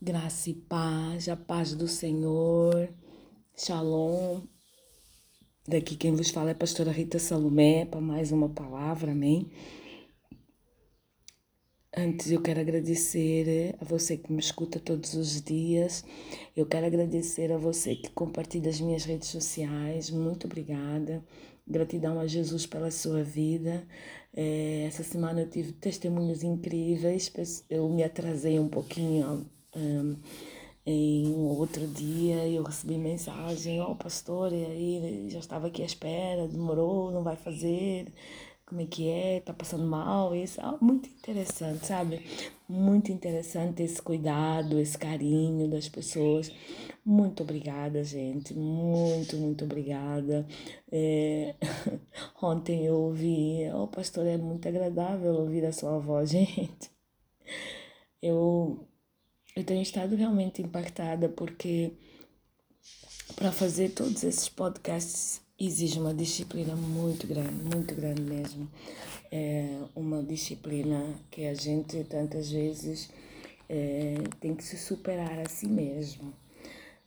Graça e paz, a paz do Senhor, Shalom. Daqui quem vos fala é a pastora Rita Salomé, para mais uma palavra, amém? Antes eu quero agradecer a você que me escuta todos os dias. Eu quero agradecer a você que compartilha as minhas redes sociais. Muito obrigada. Gratidão a Jesus pela sua vida. É, essa semana eu tive testemunhos incríveis. Eu me atrasei um pouquinho um, em outro dia eu recebi mensagem, ó oh, pastor, e aí já estava aqui à espera, demorou, não vai fazer, como é que é, tá passando mal, isso, ah, muito interessante, sabe? Muito interessante esse cuidado, esse carinho das pessoas. Muito obrigada, gente, muito, muito obrigada. É... Ontem eu ouvi, ó oh, pastor, é muito agradável ouvir a sua voz, gente. Eu eu tenho estado realmente impactada porque para fazer todos esses podcasts exige uma disciplina muito grande, muito grande mesmo. É uma disciplina que a gente tantas vezes é, tem que se superar a si mesmo.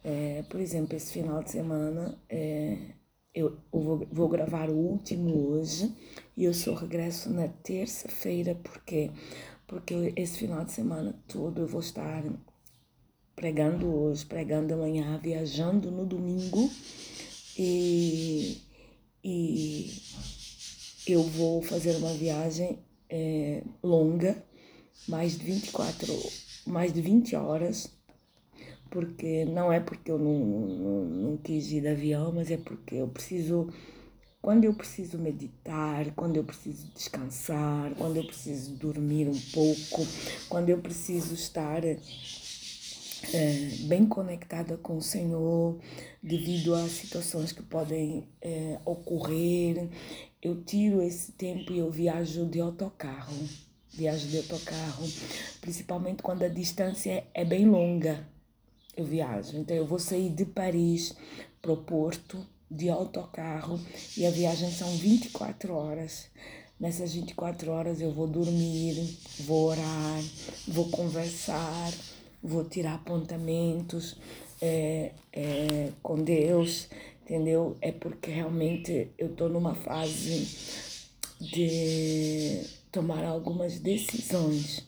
É, por exemplo, esse final de semana é, eu, vou, vou, gravar o último hoje e eu só regresso na terça-feira porque porque esse final de semana todo eu vou estar pregando hoje, pregando amanhã, viajando no domingo. E, e eu vou fazer uma viagem é, longa, mais de 24, mais de 20 horas, porque não é porque eu não, não, não quis ir de avião, mas é porque eu preciso quando eu preciso meditar, quando eu preciso descansar, quando eu preciso dormir um pouco, quando eu preciso estar é, bem conectada com o Senhor, devido às situações que podem é, ocorrer, eu tiro esse tempo e eu viajo de autocarro. Viajo de autocarro, principalmente quando a distância é bem longa. Eu viajo. Então, eu vou sair de Paris para o Porto de autocarro e a viagem são 24 horas. Nessas 24 horas eu vou dormir, vou orar, vou conversar, vou tirar apontamentos é, é, com Deus, entendeu? É porque realmente eu estou numa fase de tomar algumas decisões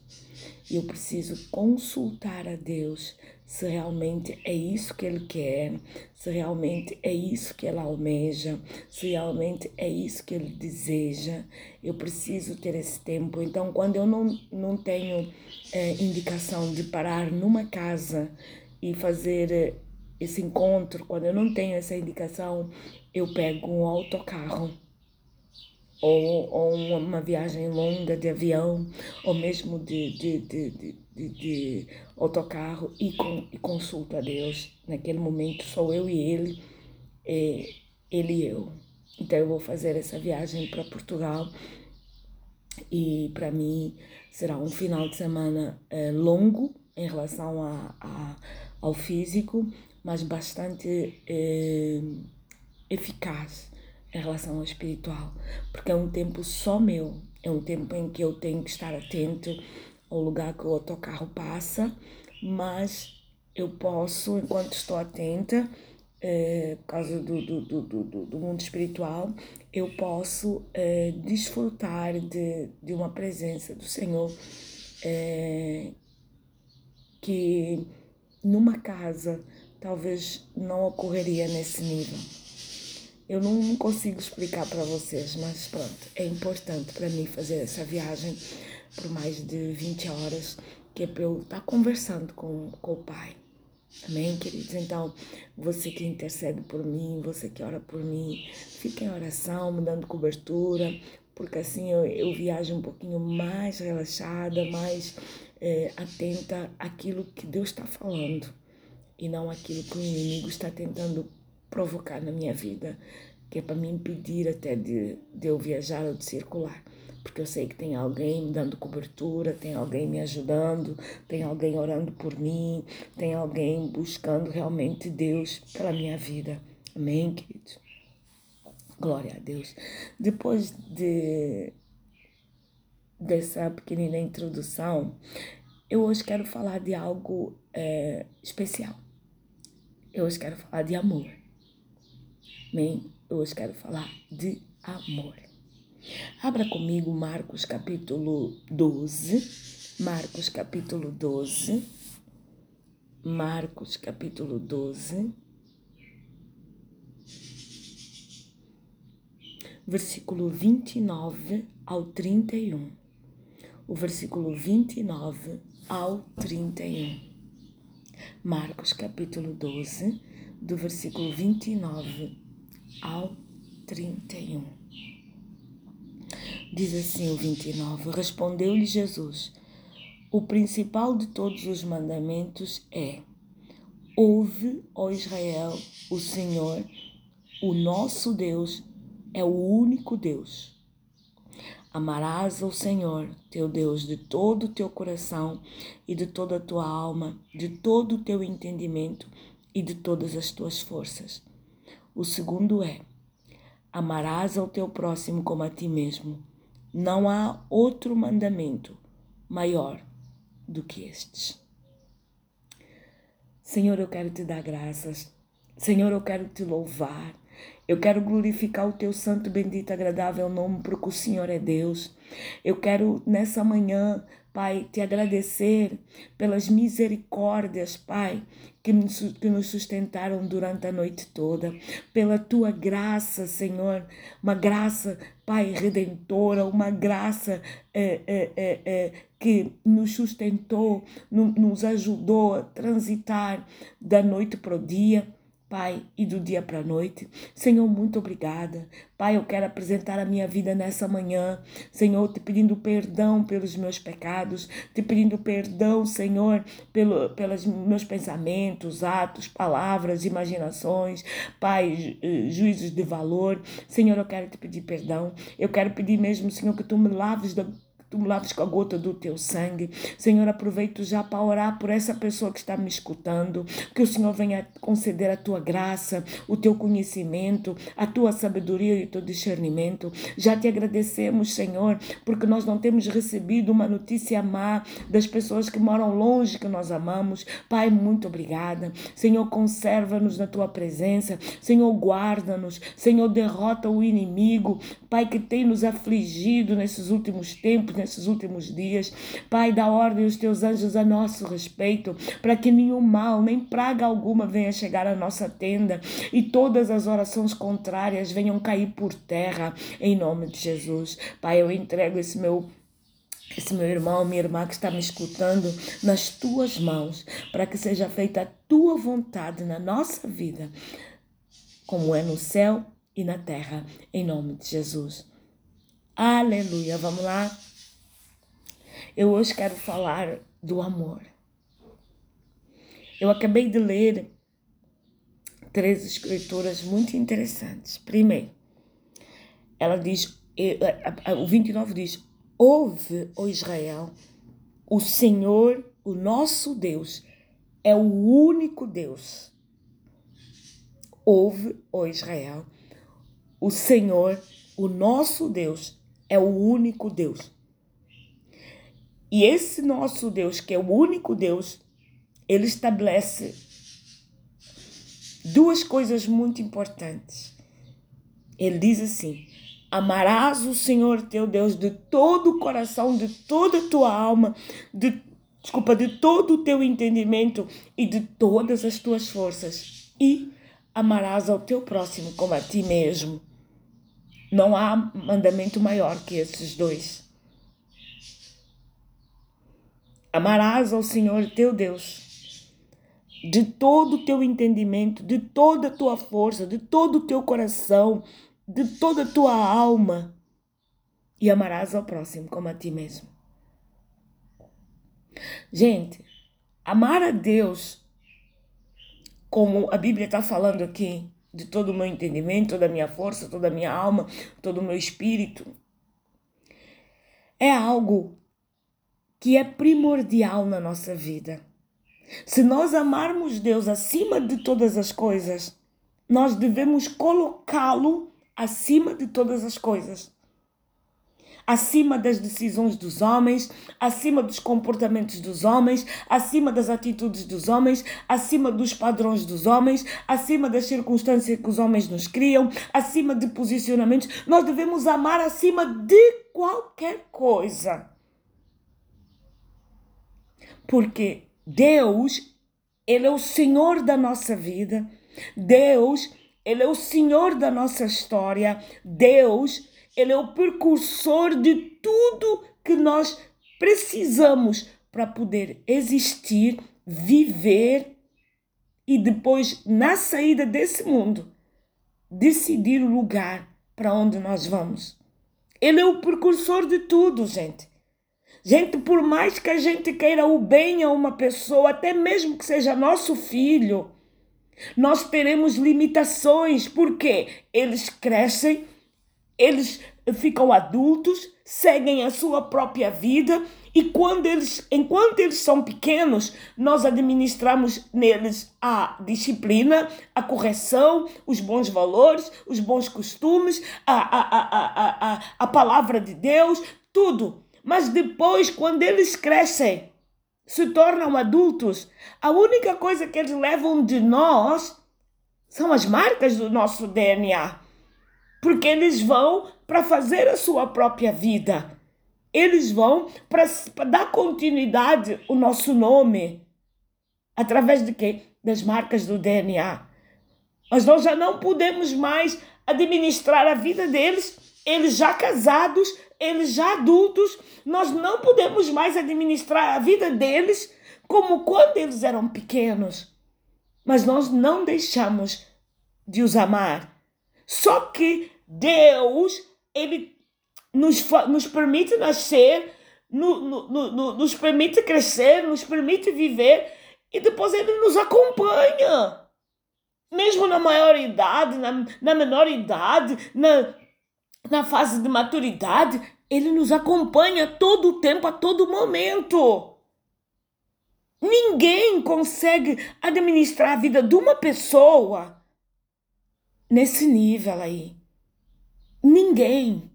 e eu preciso consultar a Deus se realmente é isso que Ele quer, se realmente é isso que Ele almeja, se realmente é isso que Ele deseja. Eu preciso ter esse tempo. Então, quando eu não, não tenho é, indicação de parar numa casa e fazer eh, esse encontro, quando eu não tenho essa indicação, eu pego um autocarro ou, ou uma viagem longa de avião, ou mesmo de, de, de, de, de, de autocarro e, com, e consulto a Deus. Naquele momento sou eu e ele, é, ele e eu. Então eu vou fazer essa viagem para Portugal e para mim será um final de semana é, longo em relação a, a, ao físico, mas bastante é, eficaz em relação ao espiritual, porque é um tempo só meu, é um tempo em que eu tenho que estar atento ao lugar que o autocarro passa, mas eu posso, enquanto estou atenta, é, por causa do, do, do, do, do mundo espiritual, eu posso é, desfrutar de, de uma presença do Senhor é, que numa casa talvez não ocorreria nesse nível. Eu não consigo explicar para vocês, mas pronto, é importante para mim fazer essa viagem por mais de 20 horas, que é para eu estar conversando com, com o Pai. Amém, queridos? Então, você que intercede por mim, você que ora por mim, fique em oração, me dando cobertura, porque assim eu, eu viajo um pouquinho mais relaxada, mais é, atenta àquilo que Deus está falando e não aquilo que o inimigo está tentando provocar na minha vida, que é para me impedir até de, de eu viajar ou de circular. Porque eu sei que tem alguém me dando cobertura, tem alguém me ajudando, tem alguém orando por mim, tem alguém buscando realmente Deus pela minha vida. Amém, queridos? Glória a Deus. Depois de dessa pequenina introdução, Eu hoje quero falar de algo é, especial. Eu hoje quero falar de amor. Amém? Hoje quero falar de amor. Abra comigo Marcos capítulo 12. Marcos capítulo 12. Marcos capítulo 12. Versículo 29 ao 31. O versículo 29 ao 31. Marcos capítulo 12, do versículo 29 ao 31. Diz assim o 29: Respondeu-lhe Jesus: O principal de todos os mandamentos é: Ouve, ó Israel, o Senhor, o nosso Deus, é o único Deus. Amarás ao Senhor, teu Deus, de todo o teu coração e de toda a tua alma, de todo o teu entendimento e de todas as tuas forças. O segundo é: amarás ao teu próximo como a ti mesmo. Não há outro mandamento maior do que estes. Senhor, eu quero te dar graças. Senhor, eu quero te louvar. Eu quero glorificar o teu santo, bendito, agradável nome, porque o Senhor é Deus. Eu quero nessa manhã, Pai, te agradecer pelas misericórdias, Pai, que nos sustentaram durante a noite toda, pela tua graça, Senhor, uma graça, Pai, redentora, uma graça é, é, é, que nos sustentou, nos ajudou a transitar da noite para o dia. Pai, e do dia para a noite. Senhor, muito obrigada. Pai, eu quero apresentar a minha vida nessa manhã. Senhor, te pedindo perdão pelos meus pecados, te pedindo perdão, Senhor, pelo, pelos meus pensamentos, atos, palavras, imaginações, Pai, juízos de valor. Senhor, eu quero te pedir perdão. Eu quero pedir mesmo, Senhor, que tu me laves da tu me laves com a gota do teu sangue. Senhor, aproveito já para orar por essa pessoa que está me escutando, que o Senhor venha conceder a tua graça, o teu conhecimento, a tua sabedoria e o teu discernimento. Já te agradecemos, Senhor, porque nós não temos recebido uma notícia má das pessoas que moram longe que nós amamos. Pai, muito obrigada. Senhor, conserva-nos na tua presença. Senhor, guarda-nos. Senhor, derrota o inimigo. Pai, que tem nos afligido nesses últimos tempos, nesses últimos dias. Pai, dá ordem aos teus anjos a nosso respeito, para que nenhum mal, nem praga alguma venha chegar à nossa tenda e todas as orações contrárias venham cair por terra, em nome de Jesus. Pai, eu entrego esse meu esse meu irmão, minha irmã que está me escutando, nas tuas mãos, para que seja feita a tua vontade na nossa vida, como é no céu e na terra, em nome de Jesus. Aleluia. Vamos lá? Eu hoje quero falar do amor. Eu acabei de ler três escrituras muito interessantes. Primeiro, ela diz, o 29 diz: Ouve, ó Israel, o Senhor, o nosso Deus, é o único Deus. Ouve, ó Israel, o Senhor, o nosso Deus, é o único Deus. E esse nosso Deus, que é o único Deus, ele estabelece duas coisas muito importantes. Ele diz assim: Amarás o Senhor teu Deus de todo o coração, de toda a tua alma, de desculpa, de todo o teu entendimento e de todas as tuas forças. E amarás ao teu próximo como a ti mesmo. Não há mandamento maior que esses dois. Amarás ao Senhor teu Deus de todo o teu entendimento, de toda a tua força, de todo o teu coração, de toda a tua alma, e amarás ao próximo como a ti mesmo. Gente, amar a Deus, como a Bíblia está falando aqui, de todo o meu entendimento, toda a minha força, toda a minha alma, todo o meu espírito, é algo que é primordial na nossa vida. Se nós amarmos Deus acima de todas as coisas, nós devemos colocá-lo acima de todas as coisas. acima das decisões dos homens, acima dos comportamentos dos homens, acima das atitudes dos homens, acima dos padrões dos homens, acima das circunstâncias que os homens nos criam, acima de posicionamentos. Nós devemos amar acima de qualquer coisa. Porque Deus, Ele é o Senhor da nossa vida. Deus, Ele é o Senhor da nossa história. Deus, ele é o precursor de tudo que nós precisamos para poder existir, viver e depois, na saída desse mundo, decidir o lugar para onde nós vamos. Ele é o precursor de tudo, gente. Gente, por mais que a gente queira o bem a uma pessoa, até mesmo que seja nosso filho, nós teremos limitações, porque eles crescem eles ficam adultos, seguem a sua própria vida e quando eles, enquanto eles são pequenos, nós administramos neles a disciplina, a correção, os bons valores, os bons costumes, a, a, a, a, a, palavra de Deus, tudo. Mas depois, quando eles crescem, se tornam adultos, a única coisa que eles levam de nós são as marcas do nosso DNA porque eles vão para fazer a sua própria vida. Eles vão para dar continuidade o nosso nome. Através de quê? Das marcas do DNA. Mas nós já não podemos mais administrar a vida deles, eles já casados, eles já adultos, nós não podemos mais administrar a vida deles como quando eles eram pequenos. Mas nós não deixamos de os amar. Só que Deus, ele nos, nos permite nascer, no, no, no, nos permite crescer, nos permite viver e depois ele nos acompanha. Mesmo na maior idade, na, na menor idade, na, na fase de maturidade, ele nos acompanha todo o tempo, a todo momento. Ninguém consegue administrar a vida de uma pessoa nesse nível aí. Ninguém.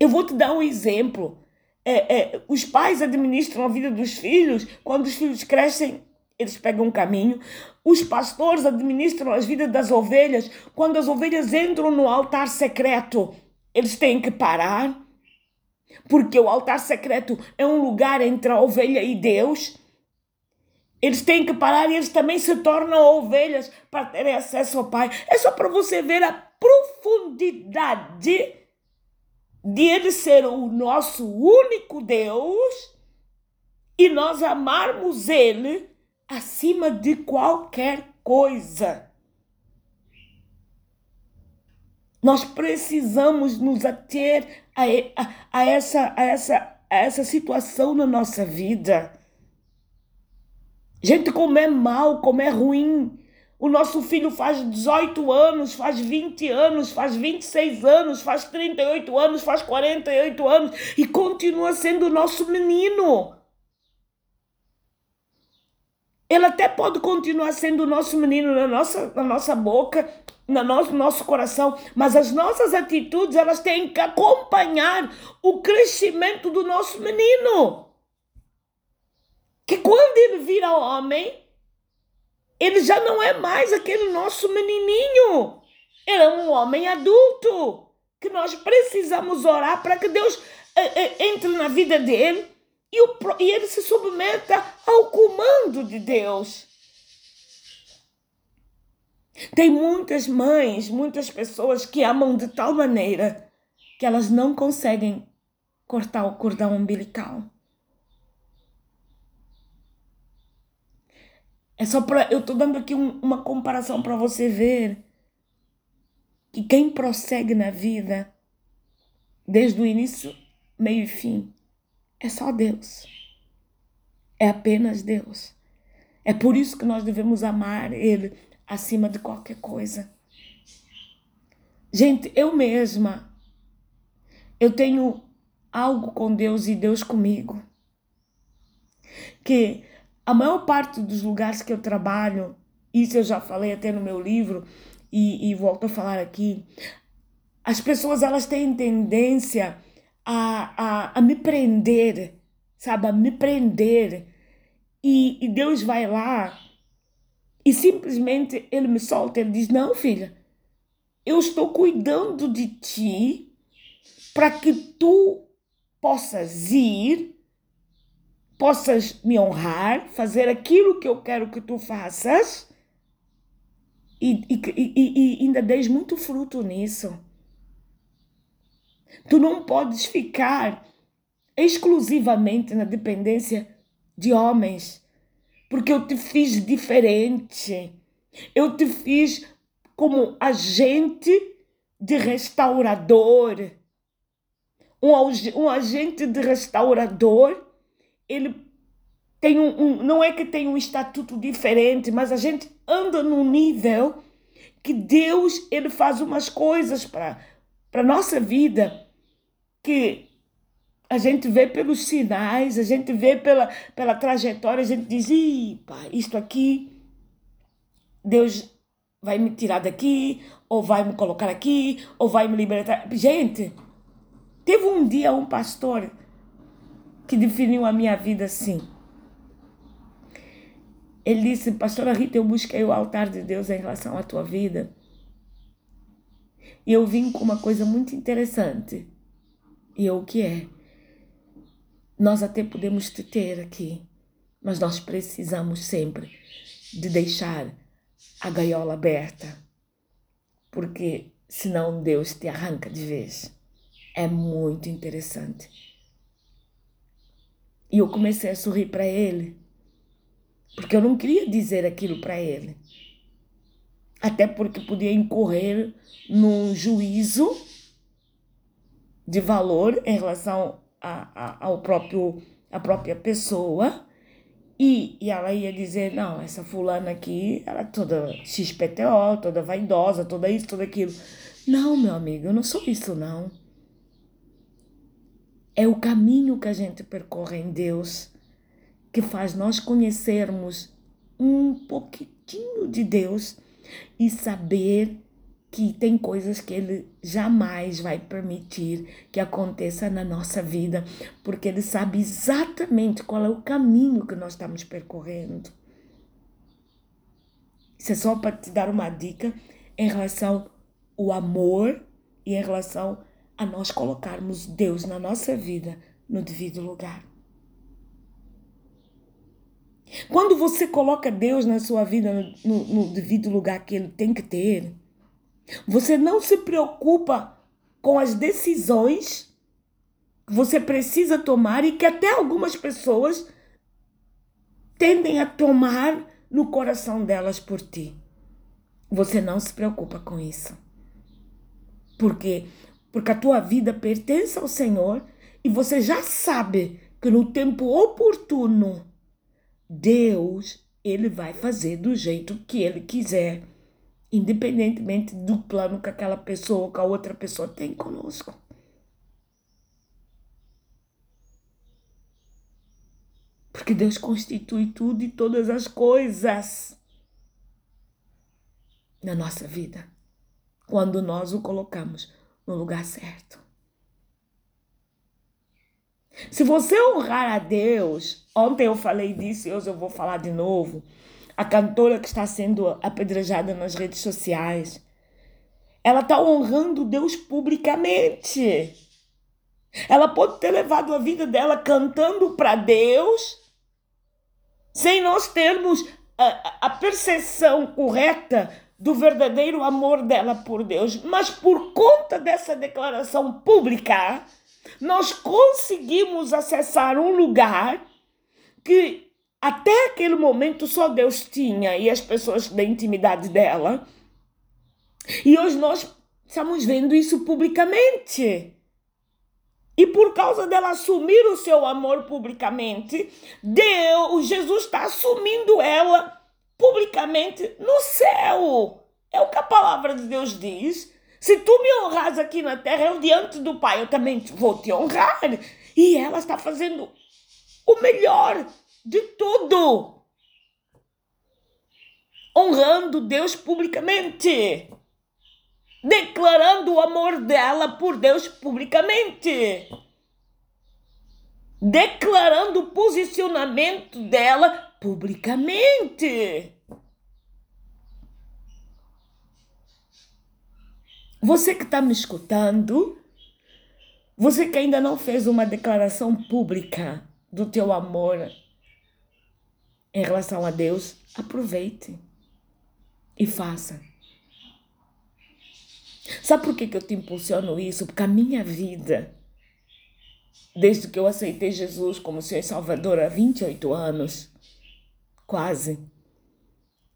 Eu vou te dar um exemplo. É, é, os pais administram a vida dos filhos. Quando os filhos crescem, eles pegam um caminho. Os pastores administram as vidas das ovelhas. Quando as ovelhas entram no altar secreto, eles têm que parar. Porque o altar secreto é um lugar entre a ovelha e Deus. Eles têm que parar e eles também se tornam ovelhas para terem acesso ao Pai. É só para você ver a profundidade de Ele ser o nosso único Deus e nós amarmos Ele acima de qualquer coisa. Nós precisamos nos ater a, a, a, essa, a, essa, a essa situação na nossa vida. Gente, como é mal, como é ruim o nosso filho faz 18 anos, faz 20 anos, faz 26 anos, faz 38 anos, faz 48 anos e continua sendo o nosso menino. Ele até pode continuar sendo o nosso menino na nossa, na nossa boca, no nosso, nosso coração, mas as nossas atitudes elas têm que acompanhar o crescimento do nosso menino. Que quando ele vira homem, ele já não é mais aquele nosso menininho. Ele é um homem adulto que nós precisamos orar para que Deus eh, eh, entre na vida dele e, o, e ele se submeta ao comando de Deus. Tem muitas mães, muitas pessoas que amam de tal maneira que elas não conseguem cortar o cordão umbilical. É só para. Eu estou dando aqui um, uma comparação para você ver que quem prossegue na vida, desde o início, meio e fim, é só Deus. É apenas Deus. É por isso que nós devemos amar Ele acima de qualquer coisa. Gente, eu mesma, eu tenho algo com Deus e Deus comigo. Que a maior parte dos lugares que eu trabalho, isso eu já falei até no meu livro e, e volto a falar aqui, as pessoas elas têm tendência a, a, a me prender, sabe? A me prender. E, e Deus vai lá e simplesmente ele me solta. Ele diz: Não, filha, eu estou cuidando de ti para que tu possas ir, possas me honrar, fazer aquilo que eu quero que tu faças e, e, e, e ainda des muito fruto nisso. Tu não podes ficar exclusivamente na dependência de homens, porque eu te fiz diferente. Eu te fiz como agente de restaurador. Um, um agente de restaurador, ele tem um, um, não é que tem um estatuto diferente, mas a gente anda num nível que Deus ele faz umas coisas para para nossa vida que a gente vê pelos sinais, a gente vê pela, pela trajetória, a gente diz, pá, isto aqui, Deus vai me tirar daqui, ou vai me colocar aqui, ou vai me libertar. Gente, teve um dia um pastor que definiu a minha vida assim. Ele disse, pastora Rita, eu busquei o altar de Deus em relação à tua vida. E eu vim com uma coisa muito interessante. E é o que é? Nós até podemos te ter aqui, mas nós precisamos sempre de deixar a gaiola aberta, porque senão Deus te arranca de vez. É muito interessante. E eu comecei a sorrir para ele, porque eu não queria dizer aquilo para ele. Até porque podia incorrer num juízo de valor em relação a, a, ao próprio a própria pessoa. E, e ela ia dizer não essa fulana aqui ela é toda xpto toda vaidosa toda isso toda aquilo. Não meu amigo eu não sou isso não. É o caminho que a gente percorre em Deus que faz nós conhecermos um pouquinho de Deus e saber que tem coisas que ele jamais vai permitir que aconteça na nossa vida, porque ele sabe exatamente qual é o caminho que nós estamos percorrendo. Isso é só para te dar uma dica em relação ao amor e em relação a nós colocarmos Deus na nossa vida no devido lugar. Quando você coloca Deus na sua vida no, no, no devido lugar que ele tem que ter, você não se preocupa com as decisões que você precisa tomar e que até algumas pessoas tendem a tomar no coração delas por ti. Você não se preocupa com isso. Por quê? Porque a tua vida pertence ao Senhor e você já sabe que no tempo oportuno Deus ele vai fazer do jeito que ele quiser independentemente do plano que aquela pessoa que a outra pessoa tem conosco. Porque Deus constitui tudo e todas as coisas na nossa vida quando nós o colocamos no lugar certo. Se você honrar a Deus, ontem eu falei disso e hoje eu vou falar de novo a cantora que está sendo apedrejada nas redes sociais. Ela está honrando Deus publicamente. Ela pode ter levado a vida dela cantando para Deus, sem nós termos a, a percepção correta do verdadeiro amor dela por Deus. Mas por conta dessa declaração pública, nós conseguimos acessar um lugar que até aquele momento só Deus tinha e as pessoas da intimidade dela. E hoje nós estamos vendo isso publicamente. E por causa dela assumir o seu amor publicamente, Deus, Jesus está assumindo ela publicamente no céu. É o que a palavra de Deus diz. Se tu me honras aqui na terra, eu diante do Pai, eu também vou te honrar. E ela está fazendo o melhor de tudo. Honrando Deus publicamente. declarando o amor dela por Deus publicamente, declarando o posicionamento dela publicamente. Você que está me escutando, você que ainda não fez uma declaração pública do teu amor em relação a Deus, aproveite e faça. Sabe por que, que eu te impulsiono isso? Porque a minha vida, desde que eu aceitei Jesus como Senhor e Salvador há 28 anos, quase,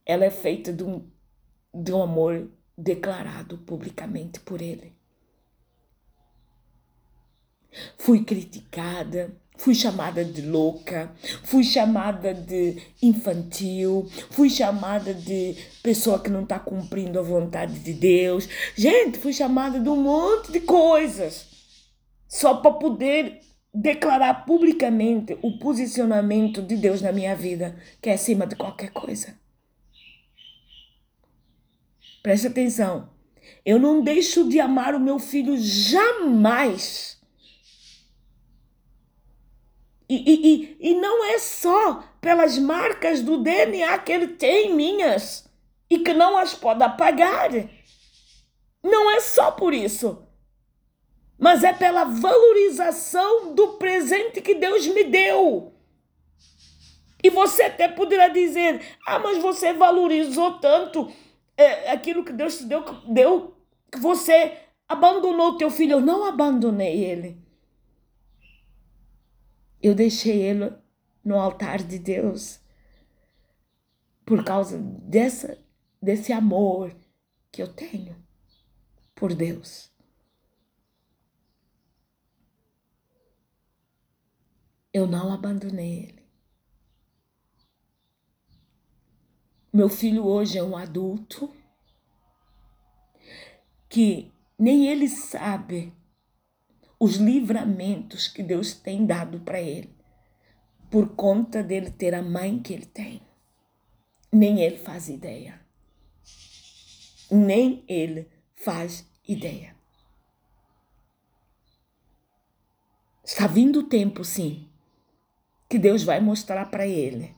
ela é feita de um, de um amor declarado publicamente por Ele. Fui criticada, Fui chamada de louca, fui chamada de infantil, fui chamada de pessoa que não está cumprindo a vontade de Deus. Gente, fui chamada de um monte de coisas só para poder declarar publicamente o posicionamento de Deus na minha vida, que é acima de qualquer coisa. Preste atenção. Eu não deixo de amar o meu filho jamais e, e, e, não é só pelas marcas do DNA que ele tem minhas e que não as pode apagar. Não é só por isso. Mas é pela valorização do presente que Deus me deu. E você até poderá dizer: Ah, mas você valorizou tanto é, aquilo que Deus te deu, deu que você abandonou teu filho. Eu não abandonei ele. Eu deixei ele no altar de Deus por causa dessa, desse amor que eu tenho por Deus. Eu não abandonei ele. Meu filho hoje é um adulto que nem ele sabe os livramentos que Deus tem dado para ele, por conta dele ter a mãe que ele tem. Nem ele faz ideia. Nem ele faz ideia. Está vindo o tempo, sim, que Deus vai mostrar para ele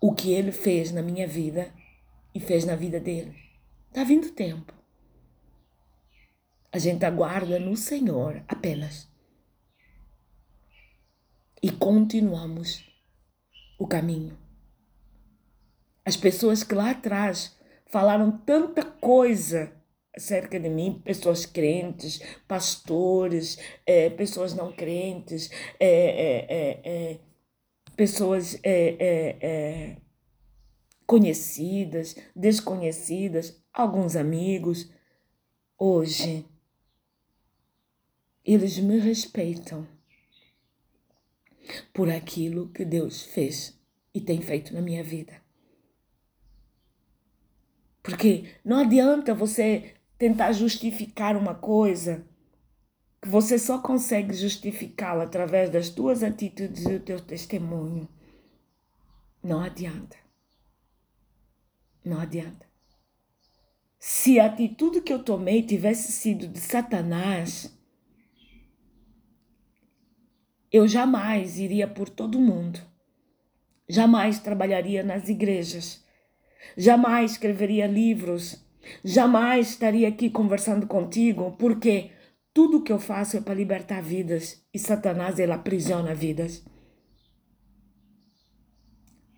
o que ele fez na minha vida e fez na vida dele. Está vindo o tempo. A gente aguarda no Senhor apenas. E continuamos o caminho. As pessoas que lá atrás falaram tanta coisa acerca de mim, pessoas crentes, pastores, é, pessoas não crentes, é, é, é pessoas conhecidas, desconhecidas, alguns amigos. Hoje, eles me respeitam por aquilo que Deus fez e tem feito na minha vida. Porque não adianta você tentar justificar uma coisa que você só consegue justificá-la através das tuas atitudes e do teu testemunho. Não adianta. Não adianta. Se a atitude que eu tomei tivesse sido de Satanás, eu jamais iria por todo mundo. Jamais trabalharia nas igrejas. Jamais escreveria livros. Jamais estaria aqui conversando contigo, porque tudo que eu faço é para libertar vidas e Satanás ele aprisiona vidas.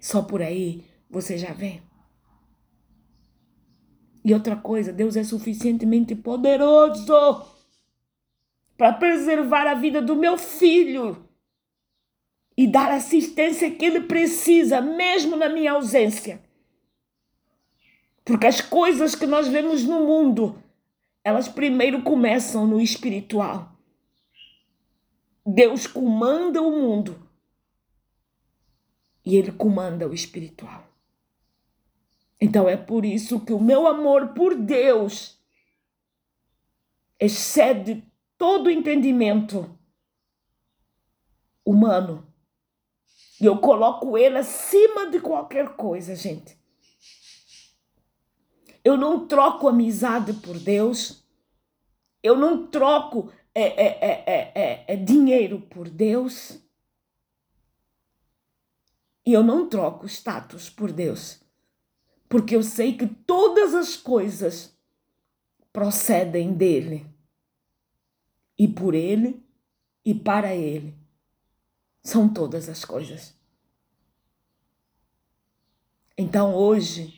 Só por aí você já vê. E outra coisa, Deus é suficientemente poderoso para preservar a vida do meu filho e dar assistência que ele precisa, mesmo na minha ausência. Porque as coisas que nós vemos no mundo, elas primeiro começam no espiritual. Deus comanda o mundo e ele comanda o espiritual. Então é por isso que o meu amor por Deus excede todo entendimento humano. E eu coloco ele acima de qualquer coisa, gente. Eu não troco amizade por Deus. Eu não troco é, é, é, é, dinheiro por Deus. E eu não troco status por Deus. Porque eu sei que todas as coisas procedem dele. E por ele e para ele são todas as coisas. Então hoje,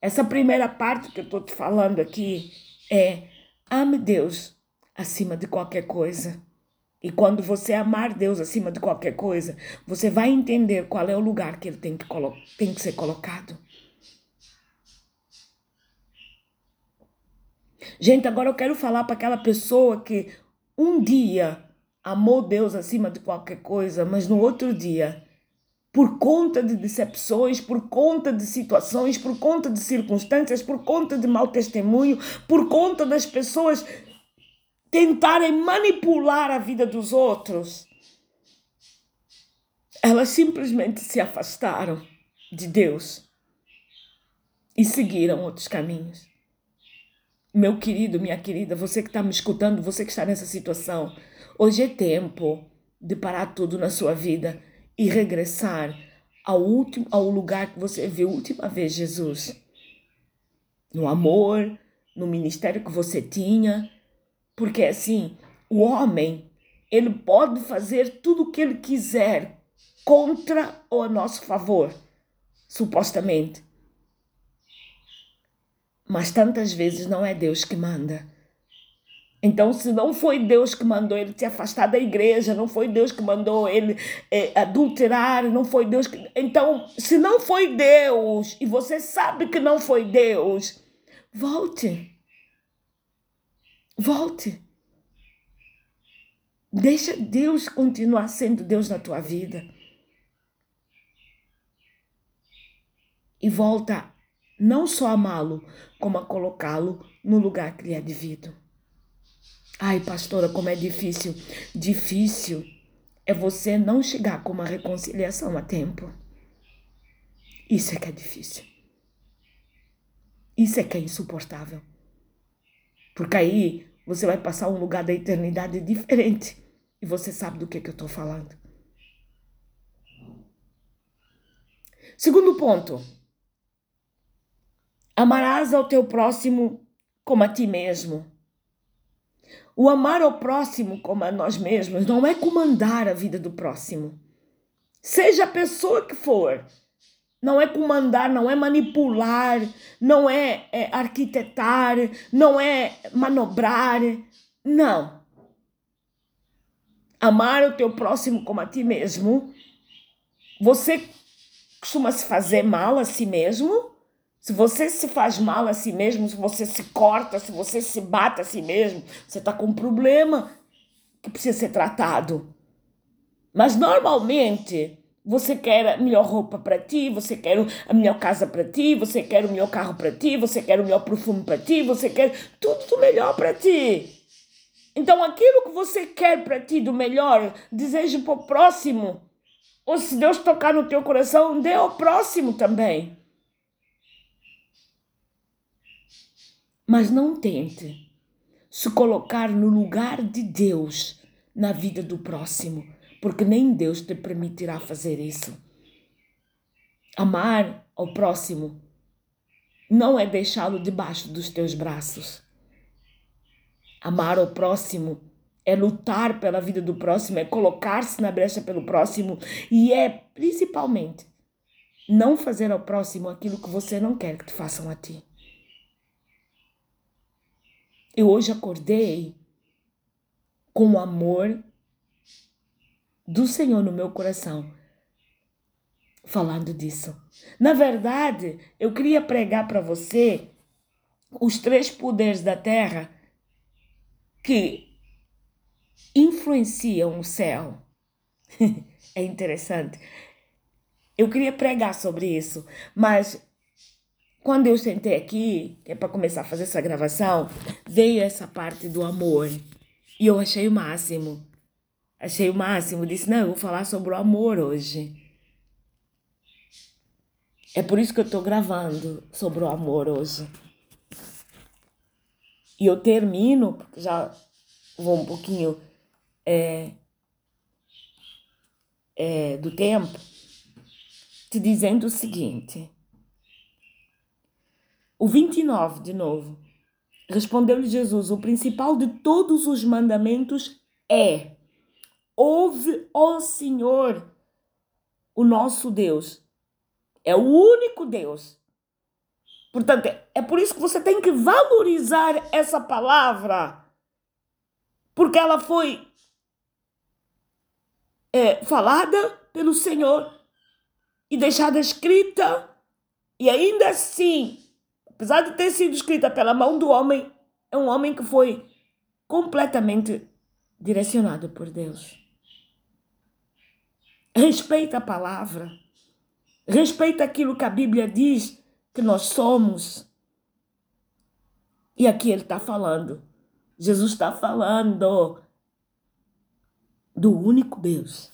essa primeira parte que eu estou te falando aqui é ame Deus acima de qualquer coisa. E quando você amar Deus acima de qualquer coisa, você vai entender qual é o lugar que ele tem que, tem que ser colocado. Gente, agora eu quero falar para aquela pessoa que um dia amou Deus acima de qualquer coisa, mas no outro dia por conta de decepções, por conta de situações, por conta de circunstâncias, por conta de mau testemunho, por conta das pessoas tentarem manipular a vida dos outros. Elas simplesmente se afastaram de Deus e seguiram outros caminhos. Meu querido, minha querida, você que está me escutando, você que está nessa situação, hoje é tempo de parar tudo na sua vida e regressar ao, último, ao lugar que você viu a última vez Jesus. No amor, no ministério que você tinha. Porque assim, o homem, ele pode fazer tudo o que ele quiser contra ou a nosso favor, supostamente. Mas tantas vezes não é Deus que manda. Então, se não foi Deus que mandou ele se afastar da igreja, não foi Deus que mandou ele é, adulterar, não foi Deus que. Então, se não foi Deus e você sabe que não foi Deus, volte. Volte. Deixa Deus continuar sendo Deus na tua vida. E volta não só amá-lo, como a colocá-lo no lugar que lhe é devido. Ai, pastora, como é difícil. Difícil é você não chegar com uma reconciliação a tempo. Isso é que é difícil. Isso é que é insuportável. Porque aí você vai passar um lugar da eternidade diferente. E você sabe do que, que eu estou falando. Segundo ponto. Amarás ao teu próximo como a ti mesmo. O amar ao próximo como a nós mesmos não é comandar a vida do próximo. Seja a pessoa que for. Não é comandar, não é manipular, não é, é arquitetar, não é manobrar. Não. Amar o teu próximo como a ti mesmo. Você costuma se fazer mal a si mesmo? Se você se faz mal a si mesmo, se você se corta, se você se bate a si mesmo, você está com um problema que precisa ser tratado. Mas normalmente você quer a melhor roupa para ti, você quer a melhor casa para ti, você quer o melhor carro para ti, você quer o melhor perfume para ti, você quer tudo do melhor para ti. Então aquilo que você quer para ti do melhor, deseja para o próximo. Ou se Deus tocar no teu coração, dê ao próximo também. Mas não tente se colocar no lugar de Deus na vida do próximo, porque nem Deus te permitirá fazer isso. Amar ao próximo não é deixá-lo debaixo dos teus braços. Amar ao próximo é lutar pela vida do próximo, é colocar-se na brecha pelo próximo e é principalmente não fazer ao próximo aquilo que você não quer que te façam a ti. Eu hoje acordei com o amor do Senhor no meu coração, falando disso. Na verdade, eu queria pregar para você os três poderes da terra que influenciam o céu. é interessante. Eu queria pregar sobre isso, mas quando eu sentei aqui, que é para começar a fazer essa gravação, veio essa parte do amor. E eu achei o máximo. Achei o máximo. Disse: Não, eu vou falar sobre o amor hoje. É por isso que eu estou gravando sobre o amor hoje. E eu termino, porque já vou um pouquinho é, é, do tempo, te dizendo o seguinte. O 29, de novo. Respondeu-lhe Jesus: O principal de todos os mandamentos é: Ouve, ó Senhor, o nosso Deus. É o único Deus. Portanto, é por isso que você tem que valorizar essa palavra, porque ela foi é, falada pelo Senhor e deixada escrita, e ainda assim, apesar de ter sido escrita pela mão do homem, é um homem que foi completamente direcionado por Deus. Respeita a palavra. Respeita aquilo que a Bíblia diz que nós somos. E aqui ele está falando. Jesus está falando do único Deus.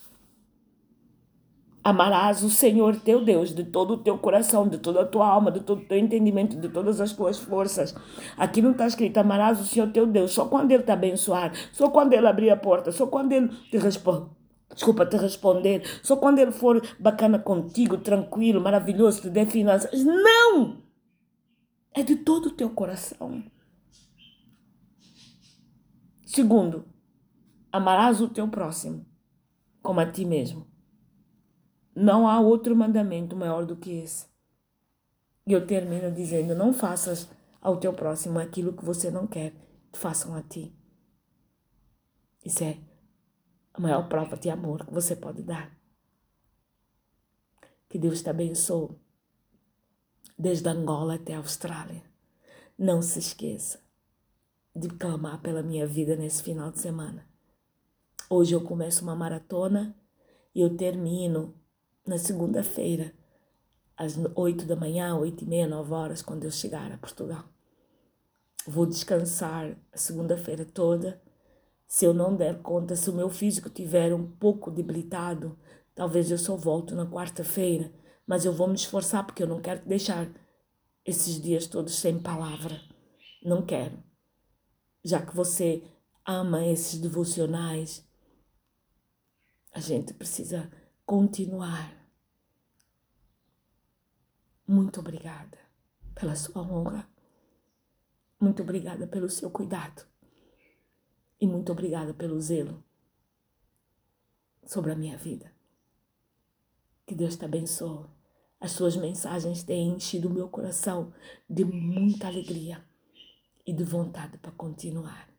Amarás o Senhor teu Deus de todo o teu coração, de toda a tua alma, de todo o teu entendimento, de todas as tuas forças. Aqui não está escrito amarás o Senhor teu Deus só quando Ele te abençoar, só quando Ele abrir a porta, só quando Ele te responde desculpa, te responder, só quando ele for bacana contigo, tranquilo, maravilhoso, te der finanças. Não! É de todo o teu coração. Segundo, amarás o teu próximo como a ti mesmo. Não há outro mandamento maior do que esse. E eu termino dizendo: não faças ao teu próximo aquilo que você não quer que façam a ti. Isso é a maior prova de amor que você pode dar. Que Deus te abençoe, desde Angola até a Austrália. Não se esqueça de clamar pela minha vida nesse final de semana. Hoje eu começo uma maratona e eu termino na segunda-feira, às oito da manhã, oito e meia, nove horas, quando eu chegar a Portugal. Vou descansar a segunda-feira toda se eu não der conta, se o meu físico tiver um pouco debilitado, talvez eu só volto na quarta-feira, mas eu vou me esforçar porque eu não quero deixar esses dias todos sem palavra. Não quero. Já que você ama esses devocionais, a gente precisa continuar. Muito obrigada pela sua honra. Muito obrigada pelo seu cuidado. E muito obrigada pelo zelo sobre a minha vida. Que Deus te abençoe. As suas mensagens têm enchido o meu coração de muita alegria e de vontade para continuar.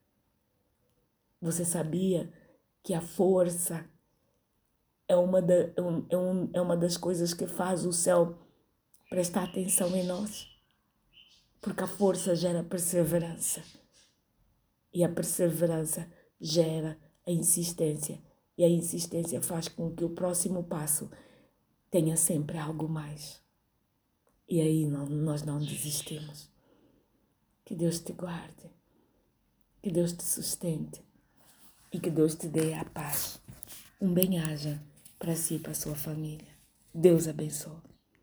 Você sabia que a força é uma, da, é, é, um, é uma das coisas que faz o céu prestar atenção em nós? Porque a força gera perseverança. E a perseverança gera a insistência. E a insistência faz com que o próximo passo tenha sempre algo mais. E aí não, nós não desistimos. Que Deus te guarde. Que Deus te sustente. E que Deus te dê a paz. Um bem-aja para si e para sua família. Deus abençoe.